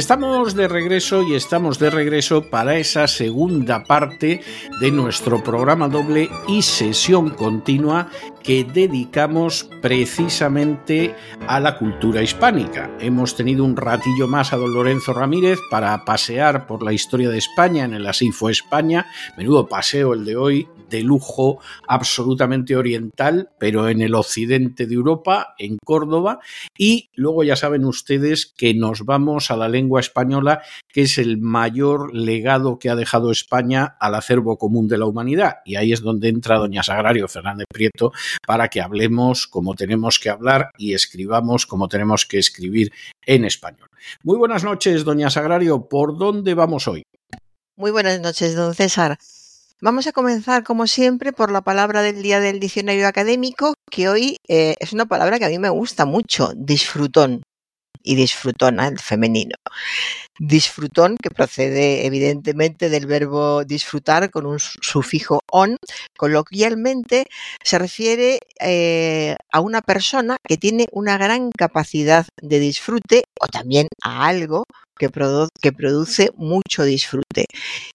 Estamos de regreso y estamos de regreso para esa segunda parte de nuestro programa doble y sesión continua que dedicamos precisamente a la cultura hispánica. Hemos tenido un ratillo más a don Lorenzo Ramírez para pasear por la historia de España en el Así fue España. Menudo paseo el de hoy, de lujo absolutamente oriental, pero en el occidente de Europa, en Córdoba. Y luego ya saben ustedes que nos vamos a la lengua española, que es el mayor legado que ha dejado España al acervo común de la humanidad. Y ahí es donde entra doña Sagrario Fernández Prieto para que hablemos como tenemos que hablar y escribamos como tenemos que escribir en español. Muy buenas noches, doña Sagrario. ¿Por dónde vamos hoy? Muy buenas noches, don César. Vamos a comenzar, como siempre, por la palabra del día del diccionario académico, que hoy eh, es una palabra que a mí me gusta mucho, disfrutón y disfrutona, el femenino. Disfrutón, que procede evidentemente del verbo disfrutar con un sufijo on, coloquialmente se refiere eh, a una persona que tiene una gran capacidad de disfrute o también a algo que, produce mucho disfrute.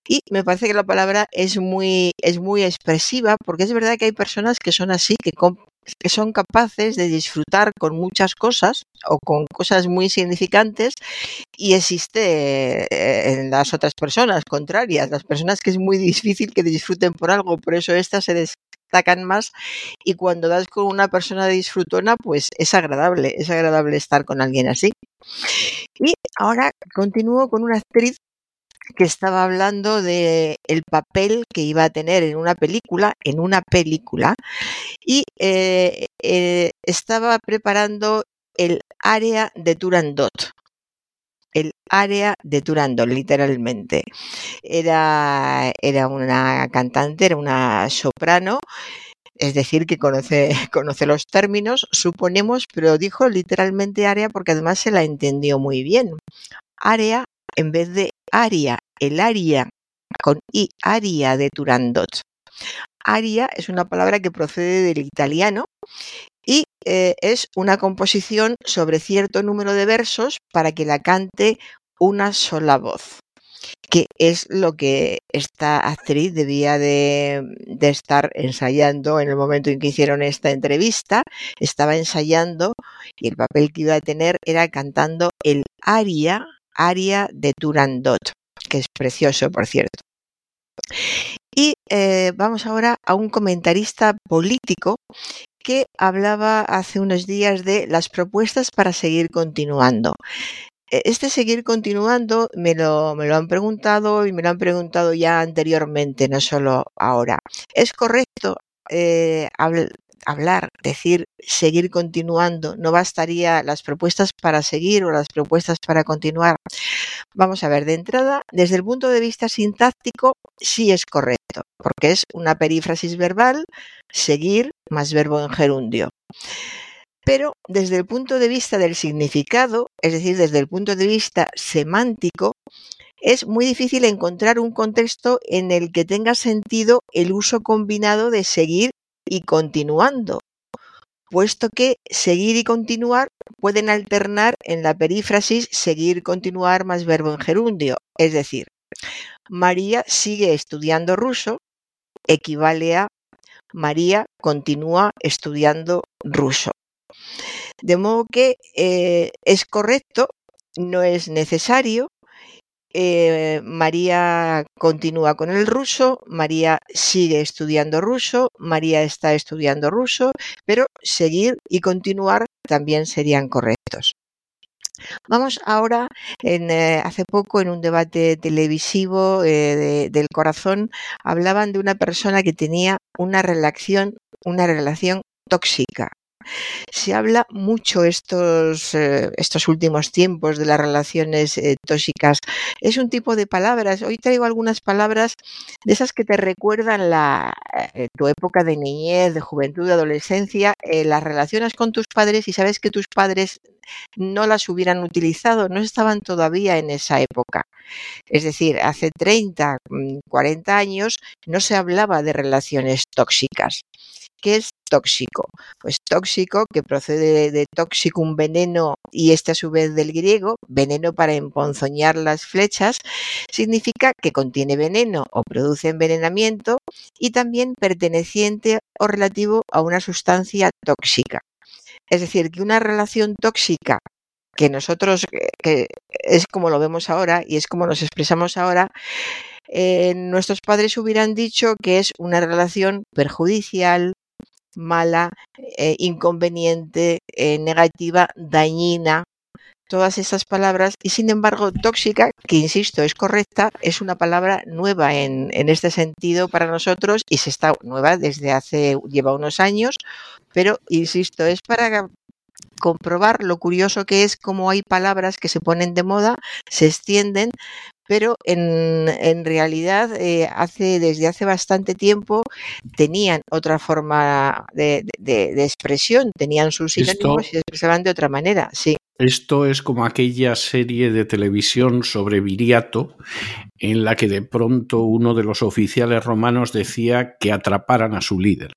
Y me parece que la palabra es muy, es muy expresiva porque es verdad que hay personas que son así, que, que son capaces de disfrutar con muchas cosas o con cosas muy significantes y existe eh, en las otras personas contrarias, las personas que es muy difícil que disfruten por algo, por eso estas se destacan más y cuando das con una persona disfrutona, pues es agradable, es agradable estar con alguien así. Y ahora continúo con una actriz que estaba hablando de el papel que iba a tener en una película, en una película, y eh, eh, estaba preparando el área de Turandot. El área de Turandot, literalmente. Era, era una cantante, era una soprano, es decir, que conoce, conoce los términos, suponemos, pero dijo literalmente área porque además se la entendió muy bien. Área en vez de aria, el aria con i, aria de Turandot. Aria es una palabra que procede del italiano y eh, es una composición sobre cierto número de versos para que la cante una sola voz, que es lo que esta actriz debía de, de, estar ensayando en el momento en que hicieron esta entrevista. Estaba ensayando y el papel que iba a tener era cantando el aria Aria de Turandot, que es precioso, por cierto. Y eh, vamos ahora a un comentarista político que hablaba hace unos días de las propuestas para seguir continuando. E, este seguir continuando me lo, me lo han preguntado y me lo han preguntado ya anteriormente, no solo ahora. ¿Es correcto eh, hablar, decir, seguir continuando, no bastaría las propuestas para seguir o las propuestas para continuar. Vamos a ver, de entrada, desde el punto de vista sintáctico, sí es correcto, porque es una perífrasis verbal, seguir más verbo en gerundio. Pero desde el punto de vista del significado, es decir, desde el punto de vista semántico, es muy difícil encontrar un contexto en el que tenga sentido el uso combinado de seguir y continuando, puesto que seguir y continuar pueden alternar en la perífrasis seguir, continuar más verbo en gerundio. Es decir, María sigue estudiando ruso equivale a María continúa estudiando ruso. De modo que eh, es correcto, no es necesario eh, María continúa con el ruso, María sigue estudiando ruso, María está estudiando ruso, pero seguir y continuar también serían correctos. Vamos ahora, eh, hace poco en un debate televisivo eh, del corazón, hablaban de una persona que tenía una relación, una relación tóxica Se habla mucho estos, eh, estos últimos tiempos de las relaciones eh, tóxicas. Es un tipo de palabras. Hoy traigo algunas palabras de esas que te recuerdan la, eh, tu época de niñez, de juventud, de adolescencia, las relaciones con tus padres y sabes que tus padres no las hubieran utilizado, no estaban todavía en esa época. Es decir, hace 30, 40 mm, años no se hablaba de relaciones tóxicas. ¿Qué es tóxico? Pues tóxico, que procede de tóxico, un veneno, y este a su vez del griego, veneno para emponzoñar las flechas, significa que contiene veneno o produce envenenamiento y también perteneciente o relativo a una sustancia tóxica. Es decir, que una relación tóxica que nosotros, eh, que es como lo vemos ahora y es como nos expresamos ahora, eh, nuestros padres hubieran dicho que es una relación perjudicial, mala, eh, inconveniente, negativa, dañina, todas esas palabras y sin embargo tóxica, que insisto es correcta, es una palabra nueva en, en, este sentido para nosotros y se está nueva desde hace, lleva unos años, pero insisto, es para comprobar lo curioso que es cómo hay palabras que se ponen de moda, se extienden, pero en, en realidad eh, hace, desde hace bastante tiempo tenían otra forma de, de, de expresión, tenían sus sinónimos y se expresaban de otra manera, sí. Esto es como aquella serie de televisión sobre Viriato, en la que de pronto uno de los oficiales romanos decía que atraparan a su líder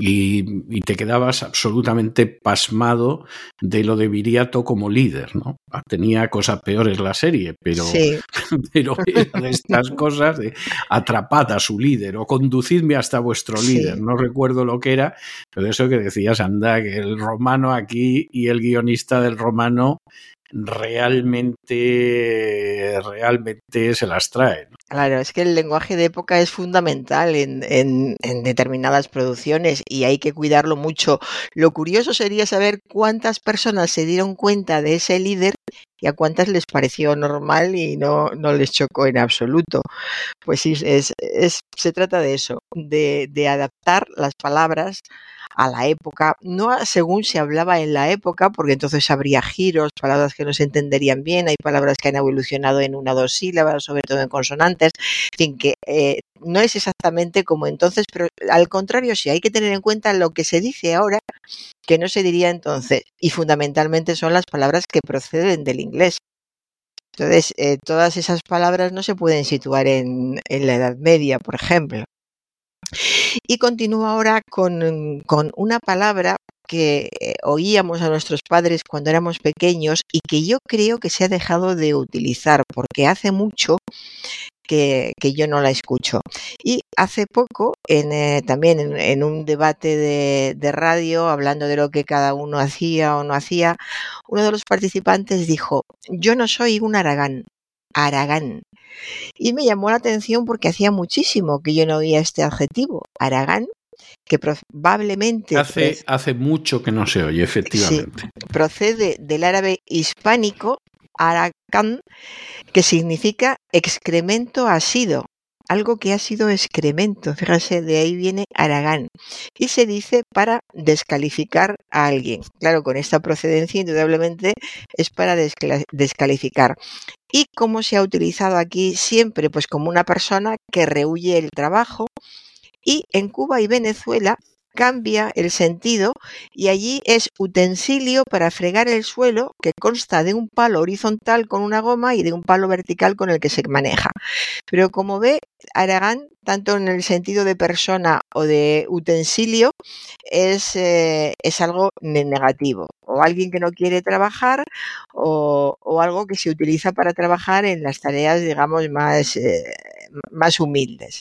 y, y, te quedabas absolutamente pasmado de lo de Viriato como líder, ¿no? Ah, tenía cosas peores la serie, pero, sí. pero de estas cosas de atrapad a su líder o conducidme hasta vuestro líder, sí. no recuerdo lo que era, pero eso que decías, anda, que el romano aquí y el guionista del romano realmente, realmente se las trae. Claro, es que el lenguaje de época es fundamental en, en, determinadas producciones y hay que cuidarlo mucho. Lo curioso sería saber cuántas personas se dieron cuenta de ese líder y a cuántas les pareció normal y no, no les chocó en absoluto. Pues sí, es, es, se trata de eso, de, de adaptar las palabras a la época, no según se hablaba en la época, porque entonces habría giros, palabras que no se entenderían bien, hay palabras que han evolucionado en una o dos sílabas, sobre todo en consonantes, fin, que eh, no es exactamente como entonces, pero al contrario, sí hay que tener en cuenta lo que se dice ahora, que no se diría entonces, y fundamentalmente son las palabras que proceden del inglés. Entonces, eh, todas esas palabras no se pueden situar en, en la Edad Media, por ejemplo. Y continúo ahora con, con una palabra que eh, oíamos a nuestros padres cuando éramos pequeños y que yo creo que se ha dejado de utilizar porque hace mucho que, que, yo no la escucho. Y hace poco, en, eh, también en, un debate de, de, radio, hablando de lo que cada uno hacía o no hacía, uno de los participantes dijo, yo no soy un aragán, aragán. Y me llamó la atención porque hacía muchísimo que yo no oía este adjetivo, aragán, que probablemente... Hace, hace mucho que no se oye, efectivamente. Sí, procede del árabe hispánico, aragán, que significa excremento asido, algo que ha sido excremento, fíjese, de ahí viene Aragán, y se dice para descalificar a alguien. Claro, con esta procedencia indudablemente es para descalificar. ¿Y cómo se ha utilizado aquí siempre? Pues como una persona que rehuye el trabajo. Y en Cuba y Venezuela cambia el sentido y allí es utensilio para fregar el suelo que consta de un palo horizontal con una goma y de un palo vertical con el que se maneja. Pero como ve, Aragán, tanto en el sentido de persona o de utensilio, es, eh, es algo negativo. O alguien que no quiere trabajar o, algo que se utiliza para trabajar en las tareas, digamos, más, eh, más humildes.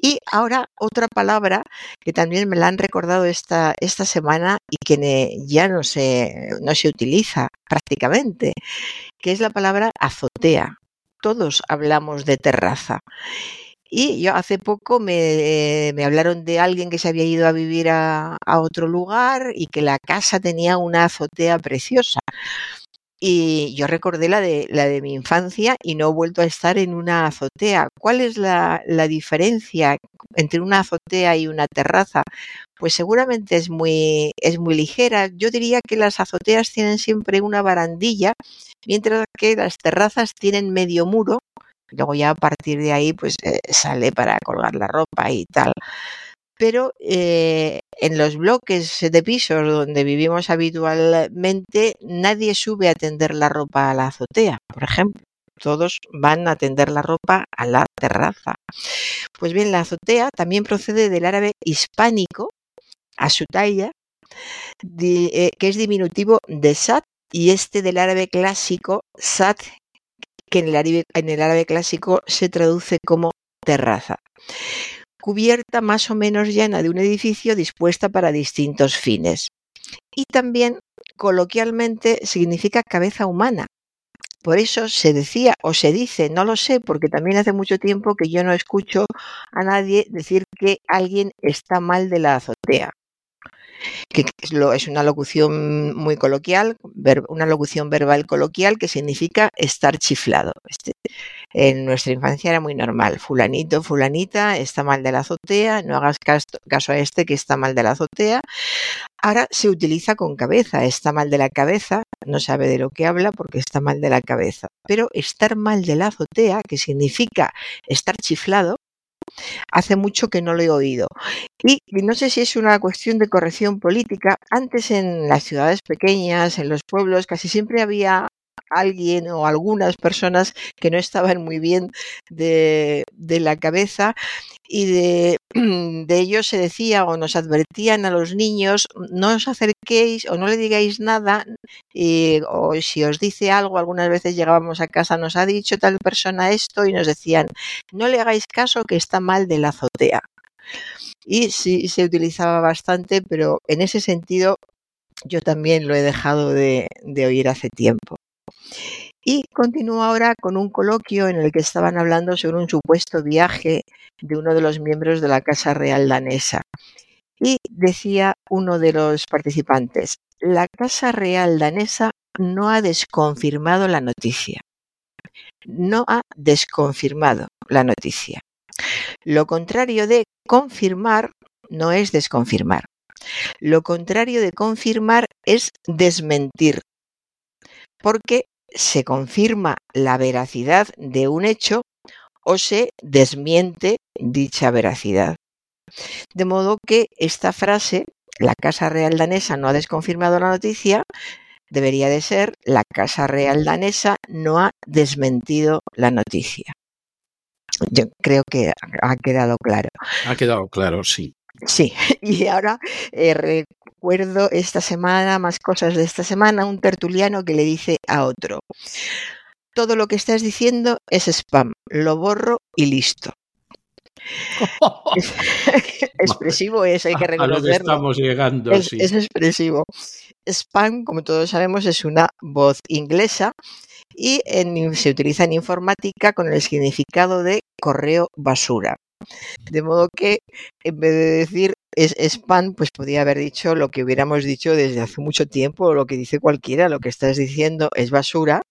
Y ahora otra palabra que también me la han recordado esta, esta semana y que ya no se, no se utiliza prácticamente, que es la palabra azotea. Todos hablamos de terraza. Y yo hace poco me, me, hablaron de alguien que se había ido a vivir a, otro lugar y que la casa tenía una azotea preciosa. Y yo recordé la de, la de mi infancia y no he vuelto a estar en una azotea. ¿Cuál es la, la diferencia entre una azotea y una terraza? Pues seguramente es muy, es muy ligera. Yo diría que las azoteas tienen siempre una barandilla, mientras que las terrazas tienen medio muro. Luego ya a partir de ahí pues eh, sale para colgar la ropa y tal pero eh, en los bloques de pisos donde vivimos habitualmente nadie sube a tender la ropa a la azotea, por ejemplo. Todos van a tender la ropa a la terraza. Pues bien, la azotea también procede del árabe hispánico, asutaya, eh, que es diminutivo de sat, y este del árabe clásico, sat, que en el en el árabe clásico se traduce como terraza cubierta más o menos llena de un edificio dispuesta para distintos fines. Y también, coloquialmente, significa cabeza humana. Por eso se decía o se dice, no lo sé, porque también hace mucho tiempo que yo no escucho a nadie decir que alguien está mal de la azotea que es una locución muy coloquial, una locución verbal coloquial que significa estar chiflado. Este, en nuestra infancia era muy normal. Fulanito, fulanita, está mal de la azotea, no hagas caso a este que está mal de la azotea. Ahora se utiliza con cabeza, está mal de la cabeza, no sabe de lo que habla porque está mal de la cabeza. Pero estar mal de la azotea, que significa estar chiflado, Hace mucho que no lo he oído. Y no sé si es una cuestión de corrección política. Antes en las ciudades pequeñas, en los pueblos, casi siempre había alguien o algunas personas que no estaban muy bien de, la cabeza y de, de ellos se decía o nos advertían a los niños no os acerquéis o no le digáis nada y, o si os dice algo algunas veces llegábamos a casa nos ha dicho tal persona esto y nos decían no le hagáis caso que está mal de la azotea y sí se utilizaba bastante pero en ese sentido yo también lo he dejado de oír hace tiempo. Y continúo ahora con un coloquio en el que estaban hablando sobre un supuesto viaje de uno de los miembros de la Casa Real danesa. Y decía uno de los participantes, la Casa Real danesa no ha desconfirmado la noticia. No ha desconfirmado la noticia. Lo contrario de confirmar no es desconfirmar. Lo contrario de confirmar es desmentir porque se confirma la veracidad de un hecho o se desmiente dicha veracidad. De modo que esta frase, la Casa Real danesa no ha desconfirmado la noticia, debería de ser la Casa Real danesa no ha desmentido la noticia. Yo creo que ha quedado claro. Ha quedado claro, sí. Sí, y ahora eh, recuerdo esta semana, más cosas de esta semana, un tertuliano que le dice a otro, todo lo que estás diciendo es spam, lo borro y listo. expresivo es, hay que reconocerlo. estamos llegando, es, sí. es expresivo. Spam, como todos sabemos, es una voz inglesa y se utiliza en informática con el significado de correo basura. De modo que en vez de decir es spam, pues podía haber dicho lo que hubiéramos dicho desde hace mucho tiempo, lo que dice cualquiera, lo que estás diciendo es basura,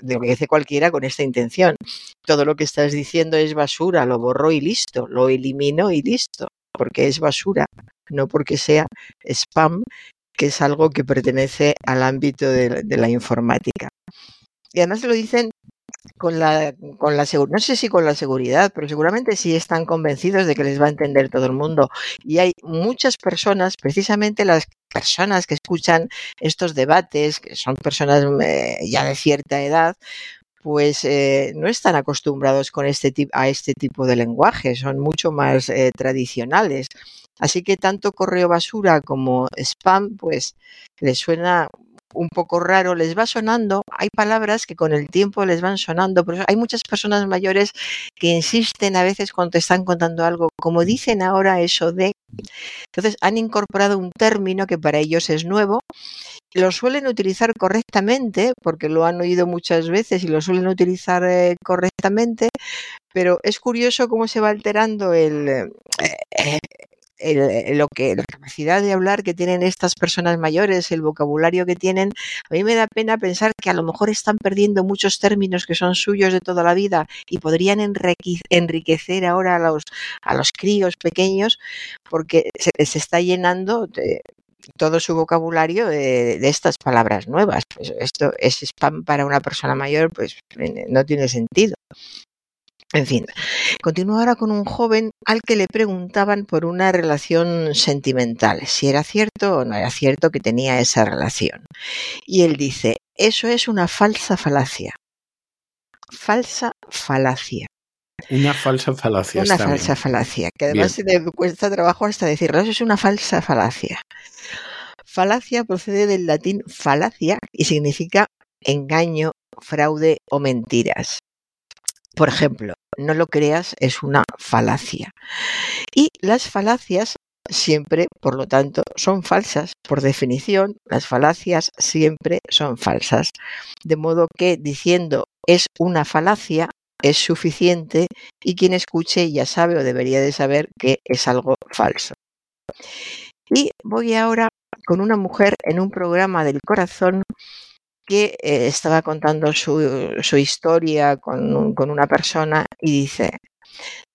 de lo que dice cualquiera con esta intención. Todo lo que estás diciendo es basura, lo borro y listo, lo elimino y listo, porque es basura, no porque sea spam, que es algo que pertenece al ámbito de, de la informática. Y además lo dicen con la, con la no sé si con la seguridad, pero seguramente sí están convencidos de que les va a entender todo el mundo. Y hay muchas personas, precisamente las personas que escuchan estos debates, que son personas eh, ya de cierta edad, pues eh, no están acostumbrados con este a este tipo de lenguaje, son mucho más eh, tradicionales. Así que tanto correo basura como spam, pues les suena un poco raro, les va sonando, hay palabras que con el tiempo les van sonando, pero hay muchas personas mayores que insisten a veces cuando te están contando algo, como dicen ahora eso de... Entonces han incorporado un término que para ellos es nuevo, lo suelen utilizar correctamente, porque lo han oído muchas veces y lo suelen utilizar eh, correctamente, pero es curioso cómo se va alterando el... Eh, lo que la capacidad de hablar que tienen estas personas mayores, el vocabulario que tienen, a mí me da pena pensar que a lo mejor están perdiendo muchos términos que son suyos de toda la vida y podrían enriquecer ahora a los, a los críos pequeños porque se les está llenando todo su vocabulario de, estas palabras nuevas. Pues esto es spam para una persona mayor, pues no tiene sentido. En fin, continúo ahora con un joven al que le preguntaban por una relación sentimental, si era cierto o no era cierto que tenía esa relación. Y él dice, eso es una falsa falacia. Falsa falacia. Una falsa falacia. Una falsa falacia, que además le cuesta trabajo hasta decirlo, eso es una falsa falacia. Falacia procede del latín falacia y significa engaño, fraude o mentiras. Por ejemplo, no lo creas es una falacia. Y las falacias siempre, por lo tanto, son falsas. Por definición, las falacias siempre son falsas. De modo que diciendo es una falacia es suficiente y quien escuche ya sabe o debería de saber que es algo falso. Y voy ahora con una mujer en un programa del corazón que eh, estaba contando su, su historia con, con, una persona y dice,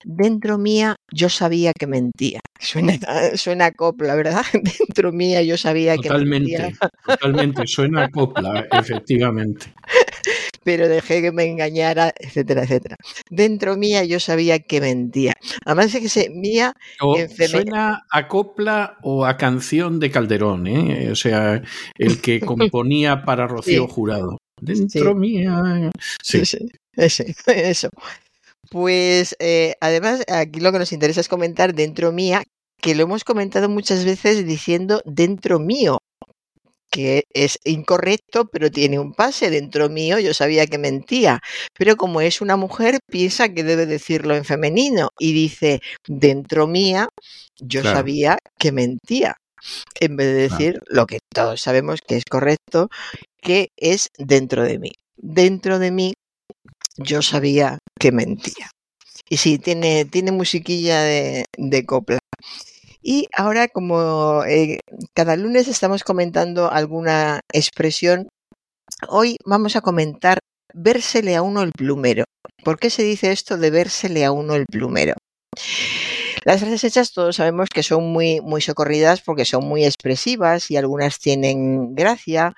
dentro mía yo sabía que mentía. Suena, suena copla, ¿verdad? Dentro mía yo sabía que mentía. Totalmente, suena copla, efectivamente. Pero dejé que me engañara, etcétera, etcétera. Dentro mía yo sabía que mentía. Además es que se mía... suena a copla o a canción de Calderón, ¿eh? O sea, el que componía para Rocío Jurado. Dentro mía... Sí, sí, eso. Pues eh, además, aquí lo que nos interesa es comentar dentro mía, que lo hemos comentado muchas veces diciendo dentro mío, que es incorrecto, pero tiene un pase dentro mío, yo sabía que mentía, pero como es una mujer, piensa que debe decirlo en femenino y dice dentro mía, yo sabía que mentía, en vez de decir lo que todos sabemos que es correcto, que es dentro de mí. Dentro de mí yo sabía que mentía. Y sí, tiene, tiene musiquilla de, copla. Y ahora, como eh, cada lunes estamos comentando alguna expresión, hoy vamos a comentar vérsele a uno el plumero. ¿Por qué se dice esto de vérsele a uno el plumero? Las frases hechas todos sabemos que son muy, muy socorridas porque son muy expresivas y algunas tienen gracia,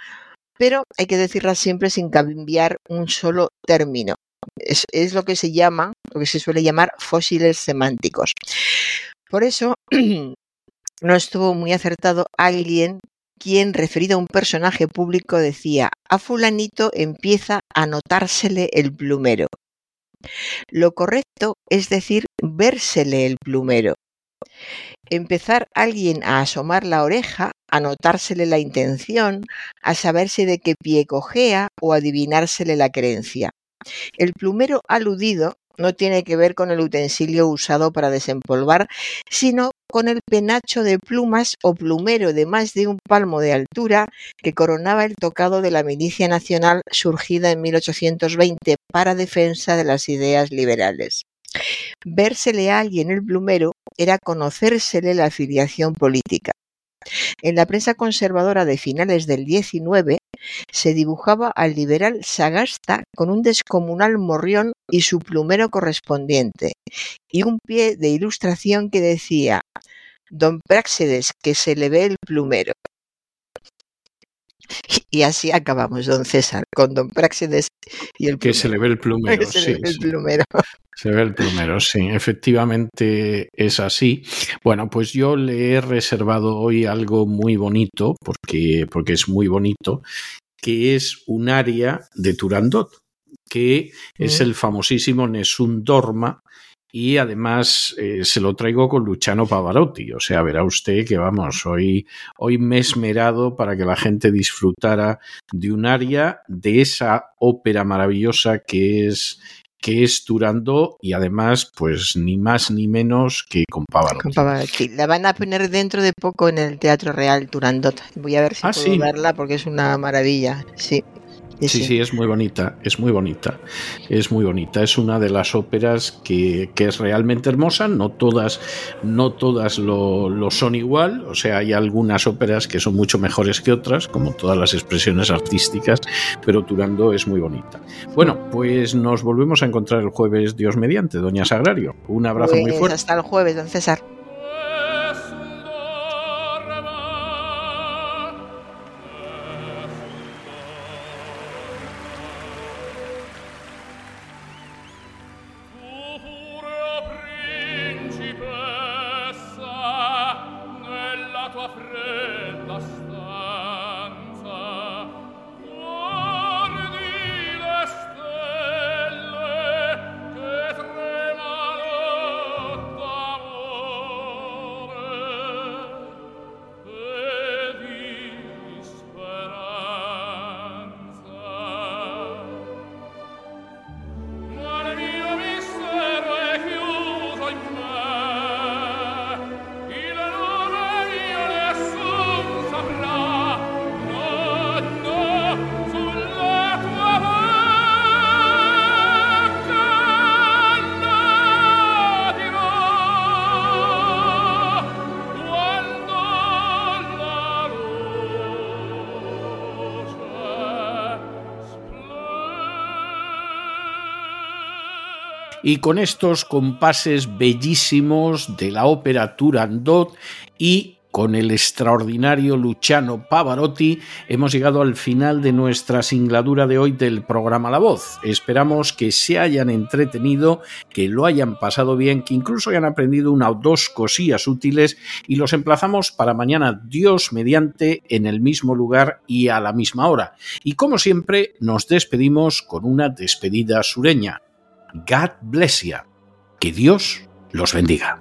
pero hay que decirlas siempre sin cambiar un solo término. Es, lo que se llama, lo que se suele llamar fósiles semánticos. Por eso, no estuvo muy acertado alguien quien, referido a un personaje público, decía, a fulanito empieza a notársele el plumero. Lo correcto es decir, vérsele el plumero. Empezar alguien a asomar la oreja, a notársele la intención, a saberse de qué pie cojea o adivinársele la creencia. El plumero aludido no tiene que ver con el utensilio usado para desempolvar, sino con el penacho de plumas o plumero de más de un palmo de altura que coronaba el tocado de la milicia nacional surgida en 1820 para defensa de las ideas liberales. Vérsele a alguien el plumero era conocérsele la afiliación política. En la prensa conservadora de finales del XIX se dibujaba al liberal Sagasta con un descomunal morrión y su plumero correspondiente, y un pie de ilustración que decía Don Práxedes, que se le ve el plumero. Y así acabamos, don César, con don Práxedes y el Que se le ve el plumero. se ve el plumero. Se ve el plumero, sí, efectivamente es así. Bueno, pues yo le he reservado hoy algo muy bonito, porque, porque es muy bonito, que es un área de Turandot, que es mm. el famosísimo Nessun Dorma, y además eh, se lo traigo con Luciano Pavarotti. O sea, verá usted que vamos, hoy, hoy me he esmerado para que la gente disfrutara de un área de esa ópera maravillosa que es que es Turandot y además, pues ni más ni menos que con Pavarotti. La van a poner dentro de poco en el Teatro Real Turandot. Voy a ver si ah, puedo verla porque es una maravilla. Sí. Sí, sí, es muy bonita, es muy bonita, es muy bonita. Es una de las óperas que, es realmente hermosa. No todas, no todas lo, son igual. O sea, hay algunas óperas que son mucho mejores que otras, como todas las expresiones artísticas, pero Turando es muy bonita. Bueno, pues nos volvemos a encontrar el jueves, Dios mediante, Doña Sagrario. Un abrazo muy pues fuerte. Hasta el jueves, don César. Y con estos compases bellísimos de la ópera Turandot y con el extraordinario Luciano Pavarotti hemos llegado al final de nuestra singladura de hoy del programa La Voz. Esperamos que se hayan entretenido, que lo hayan pasado bien, que incluso hayan aprendido una o dos cosillas útiles y los emplazamos para mañana, Dios mediante, en el mismo lugar y a la misma hora. Y como siempre, nos despedimos con una despedida sureña. God bless you. Que Dios los bendiga.